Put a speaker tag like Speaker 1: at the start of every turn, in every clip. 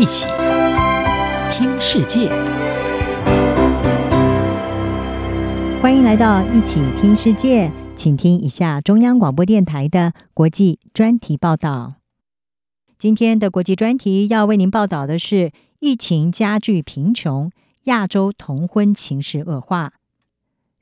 Speaker 1: 一起听世界，
Speaker 2: 欢迎来到一起听世界，请听一下中央广播电台的国际专题报道。今天的国际专题要为您报道的是：疫情加剧贫穷，亚洲童婚情势恶化。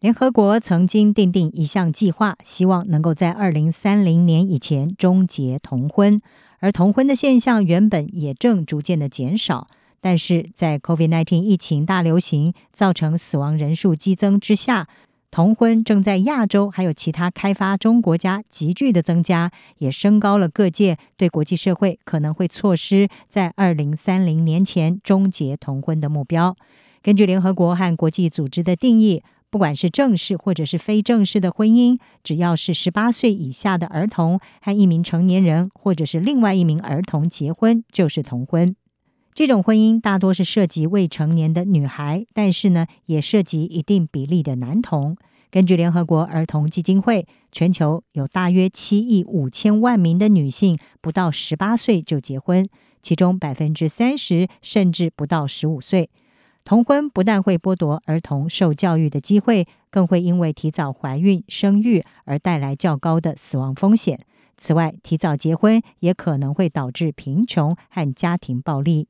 Speaker 2: 联合国曾经订定一项计划，希望能够在二零三零年以前终结童婚。而童婚的现象原本也正逐渐的减少，但是在 COVID-19 疫情大流行造成死亡人数激增之下，童婚正在亚洲还有其他开发中国家急剧的增加，也升高了各界对国际社会可能会错失在二零三零年前终结童婚的目标。根据联合国和国际组织的定义。不管是正式或者是非正式的婚姻，只要是十八岁以下的儿童和一名成年人，或者是另外一名儿童结婚，就是童婚。这种婚姻大多是涉及未成年的女孩，但是呢，也涉及一定比例的男童。根据联合国儿童基金会，全球有大约七亿五千万名的女性不到十八岁就结婚，其中百分之三十甚至不到十五岁。童婚不但会剥夺儿童受教育的机会，更会因为提早怀孕生育而带来较高的死亡风险。此外，提早结婚也可能会导致贫穷和家庭暴力。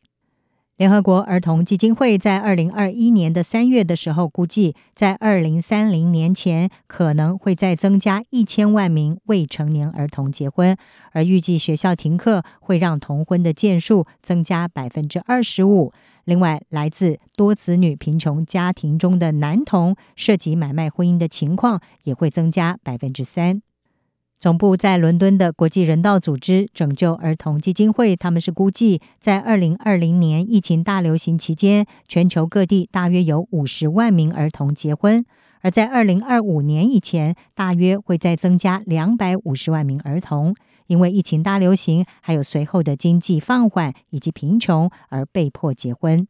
Speaker 2: 联合国儿童基金会在二零二一年的三月的时候估计，在二零三零年前可能会再增加一千万名未成年儿童结婚，而预计学校停课会让童婚的件数增加百分之二十五。另外，来自多子女贫穷家庭中的男童涉及买卖婚姻的情况也会增加百分之三。总部在伦敦的国际人道组织拯救儿童基金会，他们是估计，在二零二零年疫情大流行期间，全球各地大约有五十万名儿童结婚；而在二零二五年以前，大约会再增加两百五十万名儿童。因为疫情大流行，还有随后的经济放缓以及贫穷而被迫结婚。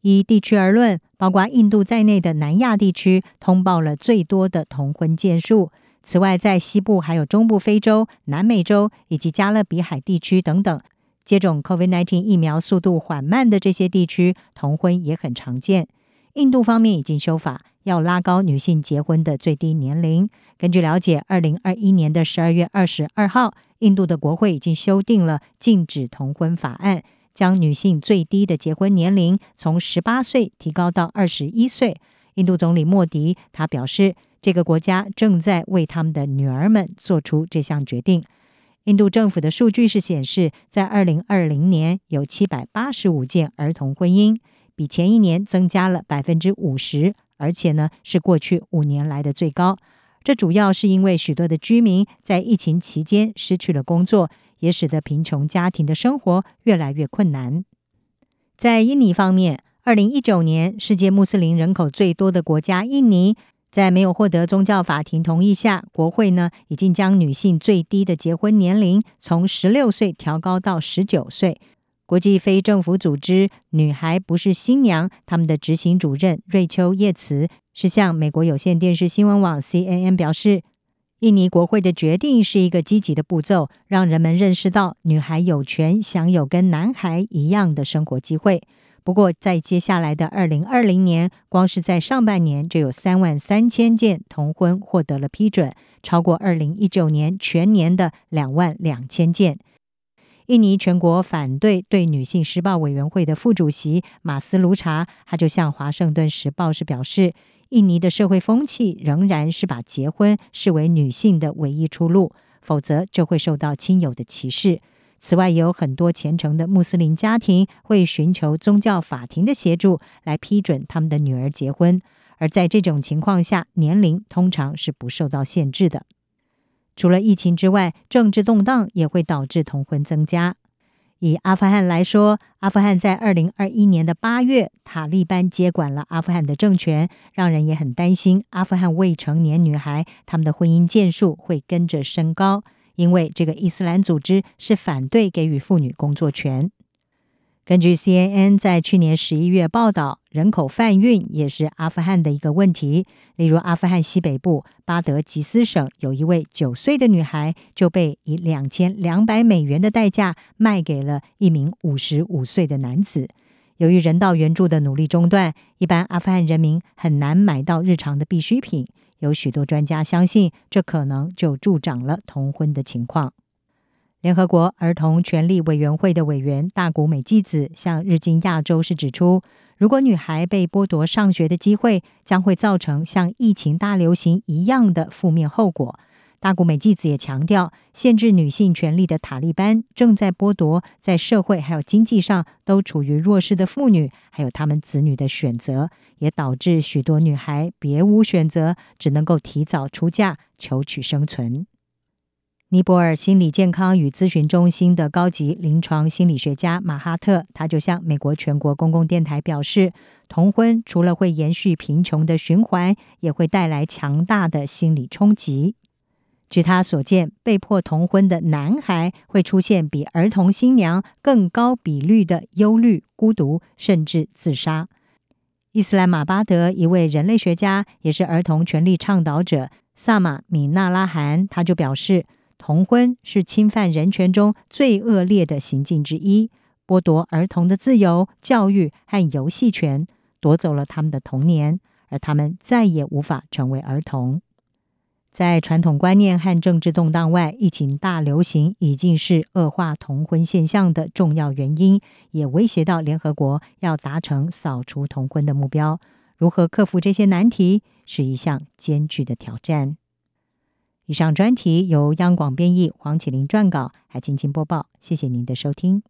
Speaker 2: 以地区而论，包括印度在内的南亚地区通报了最多的同婚件数。此外，在西部还有中部非洲、南美洲以及加勒比海地区等等，接种 COVID-19 疫苗速度缓慢的这些地区，同婚也很常见。印度方面已经修法，要拉高女性结婚的最低年龄。根据了解，二零二一年的十二月二十二号，印度的国会已经修订了禁止同婚法案，将女性最低的结婚年龄从十八岁提高到二十一岁。印度总理莫迪他表示，这个国家正在为他们的女儿们做出这项决定。印度政府的数据是显示，在二零二零年有七百八十五件儿童婚姻。比前一年增加了百分之五十，而且呢是过去五年来的最高。这主要是因为许多的居民在疫情期间失去了工作，也使得贫穷家庭的生活越来越困难。在印尼方面，二零一九年世界穆斯林人口最多的国家印尼，在没有获得宗教法庭同意下，国会呢已经将女性最低的结婚年龄从十六岁调高到十九岁。国际非政府组织“女孩不是新娘”他们的执行主任瑞秋叶茨是向美国有线电视新闻网 CNN 表示，印尼国会的决定是一个积极的步骤，让人们认识到女孩有权享有跟男孩一样的生活机会。不过，在接下来的二零二零年，光是在上半年就有三万三千件童婚获得了批准，超过二零一九年全年的两万两千件。印尼全国反对对女性施暴委员会的副主席马斯卢查，他就向《华盛顿时报》时表示，印尼的社会风气仍然是把结婚视为女性的唯一出路，否则就会受到亲友的歧视。此外，也有很多虔诚的穆斯林家庭会寻求宗教法庭的协助来批准他们的女儿结婚，而在这种情况下，年龄通常是不受到限制的。除了疫情之外，政治动荡也会导致童婚增加。以阿富汗来说，阿富汗在二零二一年的八月，塔利班接管了阿富汗的政权，让人也很担心阿富汗未成年女孩她们的婚姻件数会跟着升高，因为这个伊斯兰组织是反对给予妇女工作权。根据 CNN 在去年十一月报道，人口贩运也是阿富汗的一个问题。例如，阿富汗西北部巴德吉斯省有一位九岁的女孩，就被以两千两百美元的代价卖给了一名五十五岁的男子。由于人道援助的努力中断，一般阿富汗人民很难买到日常的必需品。有许多专家相信，这可能就助长了童婚的情况。联合国儿童权利委员会的委员大谷美纪子向日经亚洲是指出，如果女孩被剥夺上学的机会，将会造成像疫情大流行一样的负面后果。大谷美纪子也强调，限制女性权利的塔利班正在剥夺在社会还有经济上都处于弱势的妇女还有她们子女的选择，也导致许多女孩别无选择，只能够提早出嫁求取生存。尼泊尔心理健康与咨询中心的高级临床心理学家马哈特，他就向美国全国公共电台表示，童婚除了会延续贫穷的循环，也会带来强大的心理冲击。据他所见，被迫童婚的男孩会出现比儿童新娘更高比率的忧虑、孤独，甚至自杀。伊斯兰马巴德一位人类学家，也是儿童权利倡导者萨马米纳拉罕，他就表示。童婚是侵犯人权中最恶劣的行径之一，剥夺儿童的自由、教育和游戏权，夺走了他们的童年，而他们再也无法成为儿童。在传统观念和政治动荡外，疫情大流行已经是恶化童婚现象的重要原因，也威胁到联合国要达成扫除童婚的目标。如何克服这些难题，是一项艰巨的挑战。以上专题由央广编译，黄启麟撰稿，还清清播报。谢谢您的收听。